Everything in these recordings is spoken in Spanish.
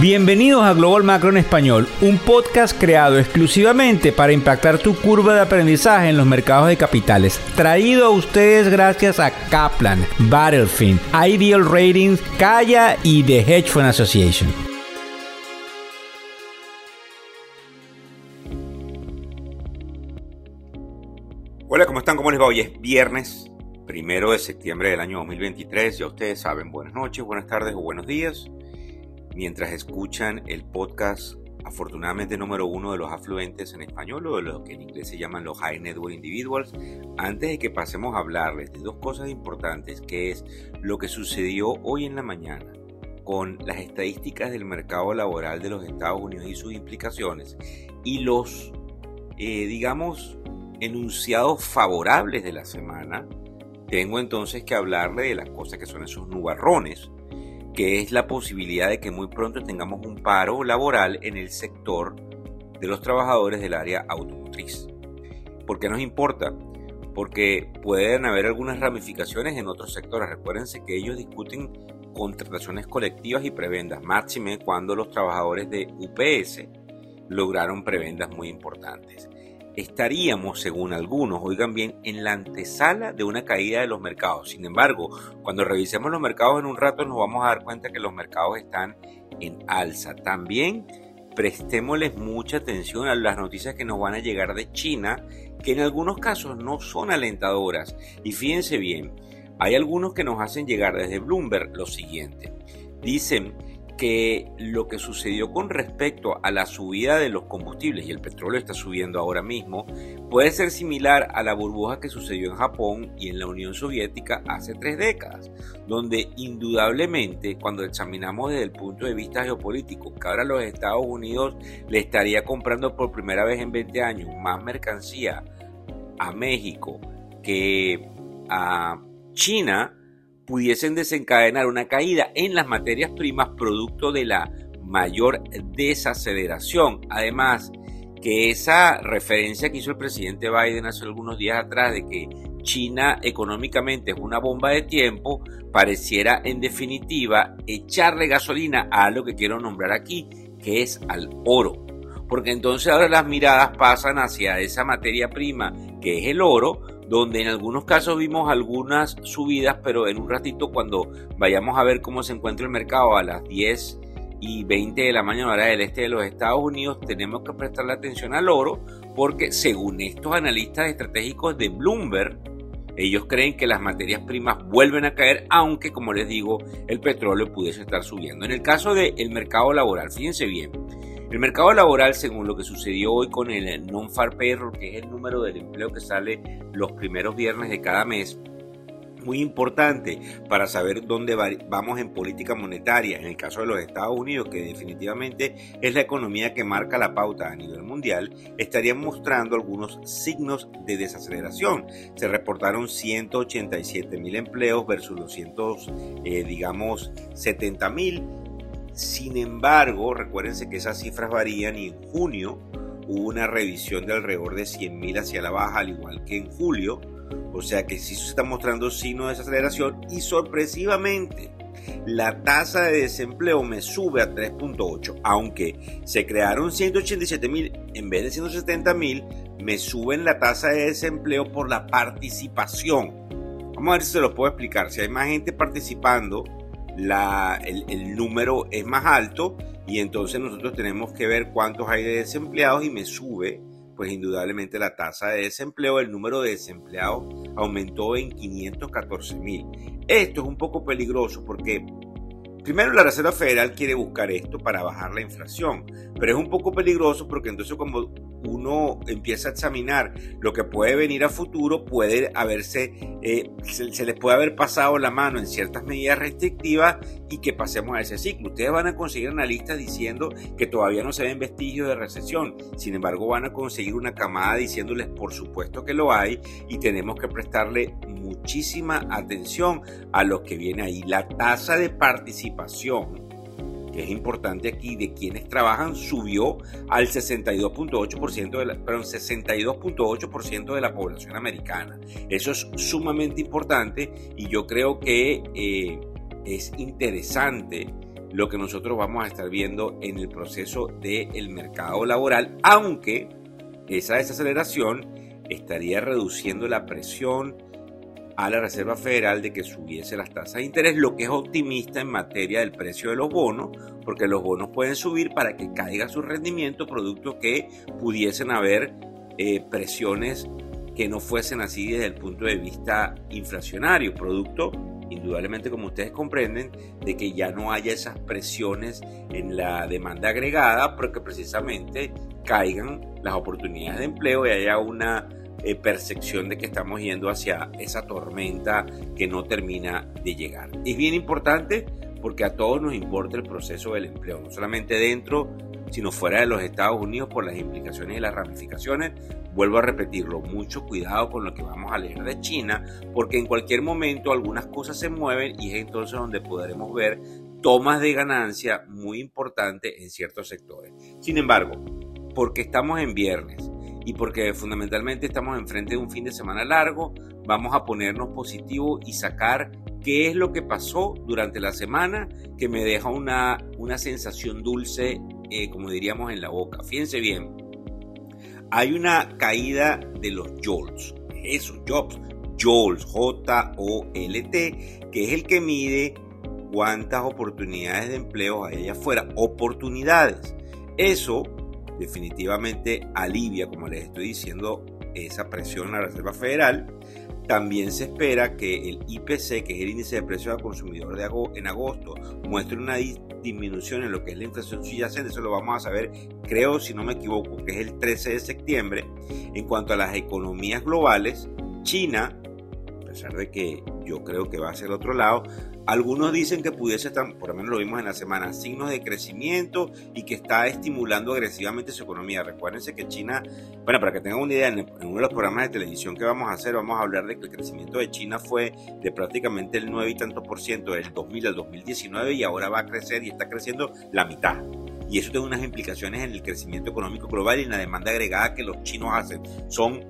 Bienvenidos a Global Macro en Español, un podcast creado exclusivamente para impactar tu curva de aprendizaje en los mercados de capitales. Traído a ustedes gracias a Kaplan, Battlefield, Ideal Ratings, Kaya y The Hedge Fund Association. Hola, ¿cómo están? ¿Cómo les va? Hoy es viernes, primero de septiembre del año 2023. Ya ustedes saben, buenas noches, buenas tardes o buenos días mientras escuchan el podcast afortunadamente número uno de los afluentes en español o de lo que en inglés se llaman los High Network Individuals, antes de que pasemos a hablarles de dos cosas importantes, que es lo que sucedió hoy en la mañana con las estadísticas del mercado laboral de los Estados Unidos y sus implicaciones, y los, eh, digamos, enunciados favorables de la semana, tengo entonces que hablarle de las cosas que son esos nubarrones que es la posibilidad de que muy pronto tengamos un paro laboral en el sector de los trabajadores del área automotriz. ¿Por qué nos importa? Porque pueden haber algunas ramificaciones en otros sectores. Recuérdense que ellos discuten contrataciones colectivas y prebendas, máxime cuando los trabajadores de UPS lograron prebendas muy importantes estaríamos, según algunos, oigan bien, en la antesala de una caída de los mercados. Sin embargo, cuando revisemos los mercados en un rato nos vamos a dar cuenta que los mercados están en alza. También prestémosles mucha atención a las noticias que nos van a llegar de China, que en algunos casos no son alentadoras. Y fíjense bien, hay algunos que nos hacen llegar desde Bloomberg lo siguiente. Dicen que lo que sucedió con respecto a la subida de los combustibles, y el petróleo está subiendo ahora mismo, puede ser similar a la burbuja que sucedió en Japón y en la Unión Soviética hace tres décadas, donde indudablemente cuando examinamos desde el punto de vista geopolítico que ahora los Estados Unidos le estaría comprando por primera vez en 20 años más mercancía a México que a China, pudiesen desencadenar una caída en las materias primas producto de la mayor desaceleración. Además, que esa referencia que hizo el presidente Biden hace algunos días atrás de que China económicamente es una bomba de tiempo, pareciera en definitiva echarle gasolina a lo que quiero nombrar aquí, que es al oro. Porque entonces ahora las miradas pasan hacia esa materia prima que es el oro, donde en algunos casos vimos algunas subidas, pero en un ratito cuando vayamos a ver cómo se encuentra el mercado a las 10 y 20 de la mañana hora del este de los Estados Unidos, tenemos que prestarle atención al oro porque según estos analistas estratégicos de Bloomberg, ellos creen que las materias primas vuelven a caer, aunque como les digo, el petróleo pudiese estar subiendo. En el caso del mercado laboral, fíjense bien, el mercado laboral, según lo que sucedió hoy con el non-far payroll, que es el número del empleo que sale los primeros viernes de cada mes, muy importante para saber dónde vamos en política monetaria, en el caso de los Estados Unidos, que definitivamente es la economía que marca la pauta a nivel mundial, estarían mostrando algunos signos de desaceleración. Se reportaron 187 mil empleos versus los 100, eh, digamos, 70 mil sin embargo, recuérdense que esas cifras varían y en junio hubo una revisión de alrededor de 100.000 hacia la baja, al igual que en julio. O sea que sí se está mostrando signos de desaceleración y sorpresivamente la tasa de desempleo me sube a 3.8, aunque se crearon 187 mil en vez de 170 mil, me suben la tasa de desempleo por la participación. Vamos a ver si se lo puedo explicar. Si hay más gente participando, el, número es más alto y entonces nosotros tenemos que ver cuántos hay de desempleados y me sube pues indudablemente la tasa de desempleo, el número de desempleados aumentó en 514 mil. Esto es un poco peligroso porque primero la Reserva Federal quiere buscar esto para bajar la inflación, pero es un poco peligroso porque entonces como uno empieza a examinar lo que puede venir a futuro, puede haberse, eh, se, les puede haber pasado la mano en ciertas medidas restrictivas y que pasemos a ese ciclo. Ustedes van a conseguir analistas diciendo que todavía no se ven vestigios de recesión, sin embargo van a conseguir una camada diciéndoles por supuesto que lo hay y tenemos que prestarle muchísima atención a lo que viene ahí. La tasa de participación es importante aquí, de quienes trabajan subió al 62.8% de la, 62.8% de la población americana. Eso es sumamente importante y yo creo que eh, es interesante lo que nosotros vamos a estar viendo en el proceso del mercado laboral, aunque esa desaceleración estaría reduciendo la presión a la Reserva Federal de que subiese las tasas de interés, lo que es optimista en materia del precio de los bonos, porque los bonos pueden subir para que caiga su rendimiento, producto que pudiesen haber eh, presiones que no fuesen así desde el punto de vista inflacionario, producto indudablemente como ustedes comprenden, de que ya no haya esas presiones en la demanda agregada, porque precisamente caigan las oportunidades de empleo y haya una eh, percepción de que estamos yendo hacia esa tormenta que no termina de llegar. Es bien importante porque a todos nos importa el proceso del empleo, no solamente dentro, sino fuera de los Estados Unidos por las implicaciones y las ramificaciones. Vuelvo a repetirlo, mucho cuidado con lo que vamos a leer de China, porque en cualquier momento algunas cosas se mueven y es entonces donde podremos ver tomas de ganancia muy importantes en ciertos sectores. Sin embargo, porque estamos en viernes y porque fundamentalmente estamos enfrente de un fin de semana largo, vamos a ponernos positivos y sacar qué es lo que pasó durante la semana que me deja una, una sensación dulce, eh, como diríamos, en la boca. Fíjense bien, hay una caída de los JOLTS, esos jobs, JOLTS, J-O-L-T, que es el que mide cuántas oportunidades de empleo hay allá afuera, oportunidades. Eso definitivamente alivia, como les estoy diciendo, esa presión a la Reserva Federal. También se espera que el IPC, que es el índice de precios al consumidor de en agosto, muestre una disminución en lo que es la inflación subyacente. Eso lo vamos a saber, creo, si no me equivoco, que es el 13 de septiembre. En cuanto a las economías globales, China, a pesar de que yo creo que va a ser el otro lado, algunos dicen que pudiese estar, por lo menos lo vimos en la semana, signos de crecimiento y que está estimulando agresivamente su economía. Recuérdense que China, bueno, para que tengan una idea, en, uno de los programas de televisión que vamos a hacer, vamos a hablar de que el crecimiento de China fue de prácticamente el 9 y tanto por ciento del 2000 al 2019 y ahora va a crecer y está creciendo la mitad. Y eso tiene unas implicaciones en el crecimiento económico global y en la demanda agregada que los chinos hacen. Son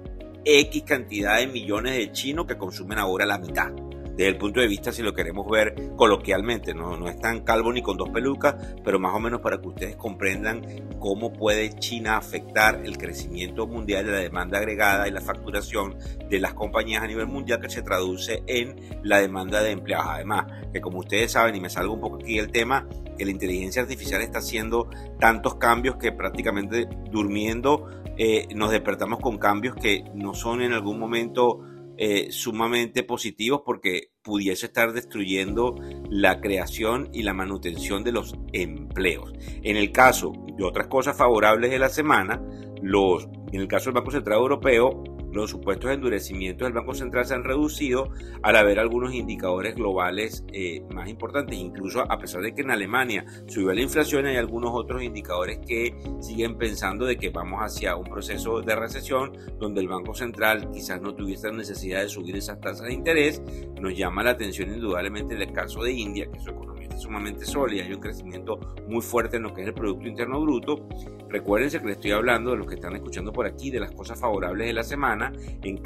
X cantidad de millones de chinos que consumen ahora la mitad desde el punto de vista, si lo queremos ver coloquialmente, no, no es tan calvo ni con dos pelucas, pero más o menos para que ustedes comprendan cómo puede China afectar el crecimiento mundial de la demanda agregada y la facturación de las compañías a nivel mundial que se traduce en la demanda de empleados. Además, que como ustedes saben, y me salgo un poco aquí del tema, que la inteligencia artificial está haciendo tantos cambios que prácticamente durmiendo eh, nos despertamos con cambios que no son en algún momento eh, sumamente positivos porque pudiese estar destruyendo la creación y la manutención de los empleos. En el caso de otras cosas favorables de la semana, los, en el caso del Banco Central Europeo, los supuestos endurecimientos del Banco Central se han reducido al haber algunos indicadores globales eh, más importantes. Incluso a pesar de que en Alemania subió la inflación, hay algunos otros indicadores que siguen pensando de que vamos hacia un proceso de recesión donde el Banco Central quizás no tuviese la necesidad de subir esas tasas de interés. Nos llama la atención indudablemente el caso de India, que su economía sumamente sólida, hay un crecimiento muy fuerte en lo que es el Producto Interno Bruto. Recuérdense que les estoy hablando de los que están escuchando por aquí, de las cosas favorables de la semana. En,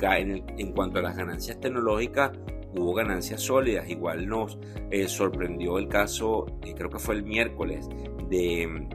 en, cuanto a las ganancias tecnológicas, hubo ganancias sólidas. Igual nos eh, sorprendió el caso, eh, creo que fue el miércoles, de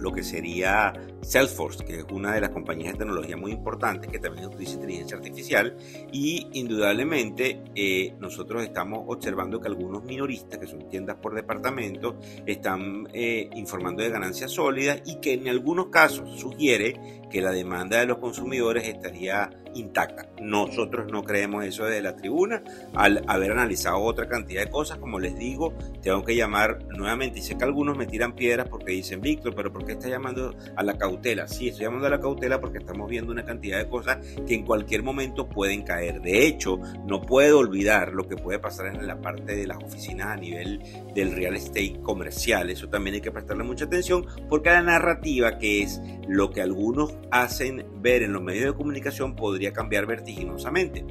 lo que sería Salesforce, que es una de las compañías de tecnología muy importantes que también utiliza inteligencia artificial y indudablemente eh, nosotros estamos observando que algunos minoristas, que son tiendas por departamento, están eh, informando de ganancias sólidas y que en algunos casos sugiere que la demanda de los consumidores estaría intacta. Nosotros no creemos eso desde la tribuna. Al haber analizado otra cantidad de cosas, como les digo, tengo que llamar nuevamente. Y sé que algunos me tiran piedras porque dicen, Víctor, pero ¿por qué está llamando a la cautela? Sí, estoy llamando a la cautela porque estamos viendo una cantidad de cosas que en cualquier momento pueden caer. De hecho, no puedo olvidar lo que puede pasar en la parte de las oficinas a nivel del real estate comercial. Eso también hay que prestarle mucha atención porque la narrativa, que es lo que algunos hacen ver en los medios de comunicación, podría cambiar vertiginosamente.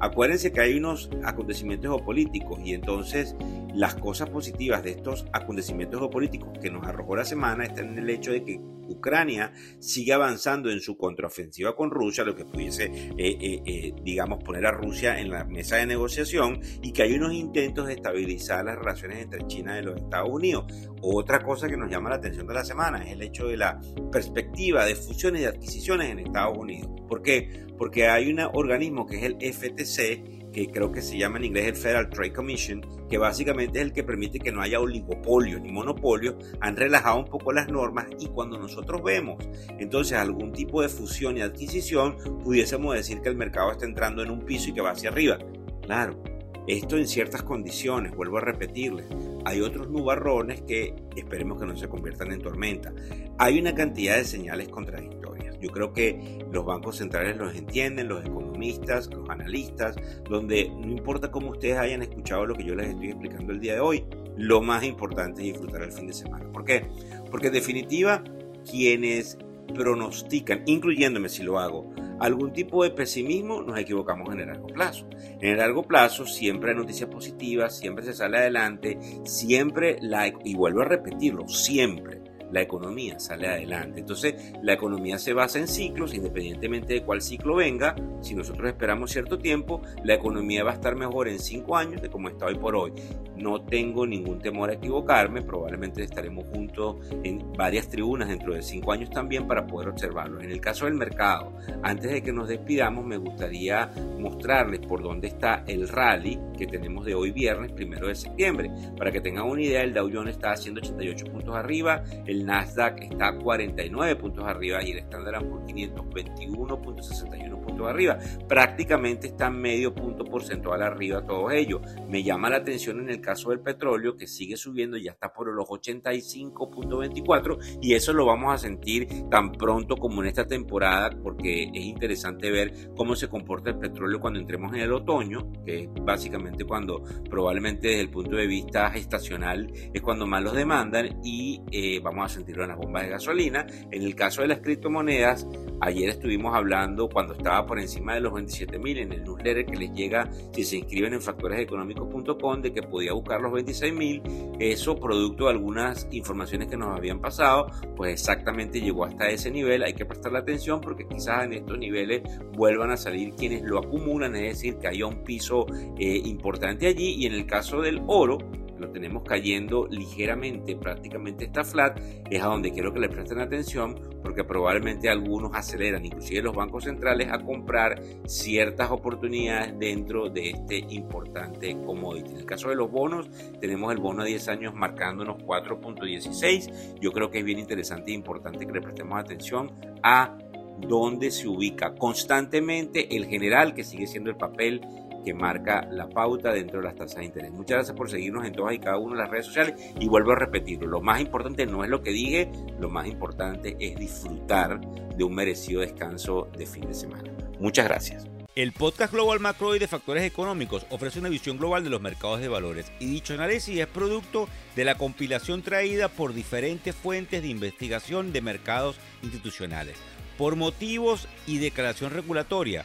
Acuérdense que hay unos acontecimientos geopolíticos y entonces las cosas positivas de estos acontecimientos geopolíticos que nos arrojó la semana están en el hecho de que Ucrania sigue avanzando en su contraofensiva con Rusia, lo que pudiese, eh, eh, eh, digamos, poner a Rusia en la mesa de negociación y que hay unos intentos de estabilizar las relaciones entre China y los Estados Unidos. Otra cosa que nos llama la atención de la semana es el hecho de la perspectiva de fusiones y adquisiciones en Estados Unidos. ¿Por qué? Porque hay un organismo que es el FTC que creo que se llama en inglés el Federal Trade Commission, que básicamente es el que permite que no haya oligopolio ni monopolio, han relajado un poco las normas y cuando nosotros vemos entonces algún tipo de fusión y adquisición, pudiésemos decir que el mercado está entrando en un piso y que va hacia arriba. Claro, esto en ciertas condiciones, vuelvo a repetirles. Hay otros nubarrones que esperemos que no se conviertan en tormenta. Hay una cantidad de señales contradictorias. Yo creo que los bancos centrales los entienden, los economistas, los analistas, donde no importa cómo ustedes hayan escuchado lo que yo les estoy explicando el día de hoy, lo más importante es disfrutar el fin de semana. ¿Por qué? Porque en definitiva, quienes pronostican, incluyéndome si lo hago, algún tipo de pesimismo, nos equivocamos en el largo plazo. En el largo plazo siempre hay noticias positivas, siempre se sale adelante, siempre la, y vuelvo a repetirlo, siempre la economía sale adelante. Entonces, la economía se basa en ciclos, independientemente de cuál ciclo venga. Si nosotros esperamos cierto tiempo, la economía va a estar mejor en cinco años de como está hoy por hoy. No tengo ningún temor a equivocarme, probablemente estaremos juntos en varias tribunas dentro de cinco años también para poder observarlo. En el caso del mercado, antes de que nos despidamos, me gustaría mostrarles por dónde está el rally que tenemos de hoy viernes, primero de septiembre. Para que tengan una idea, el Dow Jones está haciendo 88 puntos arriba, el Nasdaq está 49 puntos arriba y el Standard Poor's 521.61 puntos arriba. Prácticamente está medio punto porcentual arriba todos ellos. Me llama la atención en el caso del petróleo que sigue subiendo, ya está por los 85.24 y eso lo vamos a sentir tan pronto como en esta temporada porque es interesante ver cómo se comporta el petróleo cuando entremos en el otoño, que es básicamente cuando probablemente desde el punto de vista estacional es cuando más los demandan y eh, vamos a sentirlo en las bombas de gasolina. En el caso de las criptomonedas, ayer estuvimos hablando cuando estaba por encima de los 27 mil en el newsletter que les llega si se inscriben en factoreseconómicos.com de que podía buscar los 26 mil. Eso producto de algunas informaciones que nos habían pasado, pues exactamente llegó hasta ese nivel. Hay que prestarle atención porque quizás en estos niveles vuelvan a salir quienes lo acumulan, es decir, que haya un piso eh, importante allí. Y en el caso del oro, lo tenemos cayendo ligeramente, prácticamente está flat, es a donde quiero que le presten atención porque probablemente algunos aceleran, inclusive los bancos centrales, a comprar ciertas oportunidades dentro de este importante commodity. En el caso de los bonos, tenemos el bono a 10 años marcándonos 4.16. Yo creo que es bien interesante e importante que le prestemos atención a dónde se ubica constantemente el general, que sigue siendo el papel que marca la pauta dentro de las tasas de interés. Muchas gracias por seguirnos en todas y cada una de las redes sociales y vuelvo a repetirlo, lo más importante no es lo que dije, lo más importante es disfrutar de un merecido descanso de fin de semana. Muchas gracias. El podcast Global Macro y de Factores Económicos ofrece una visión global de los mercados de valores y dicho análisis es producto de la compilación traída por diferentes fuentes de investigación de mercados institucionales. Por motivos y declaración regulatoria,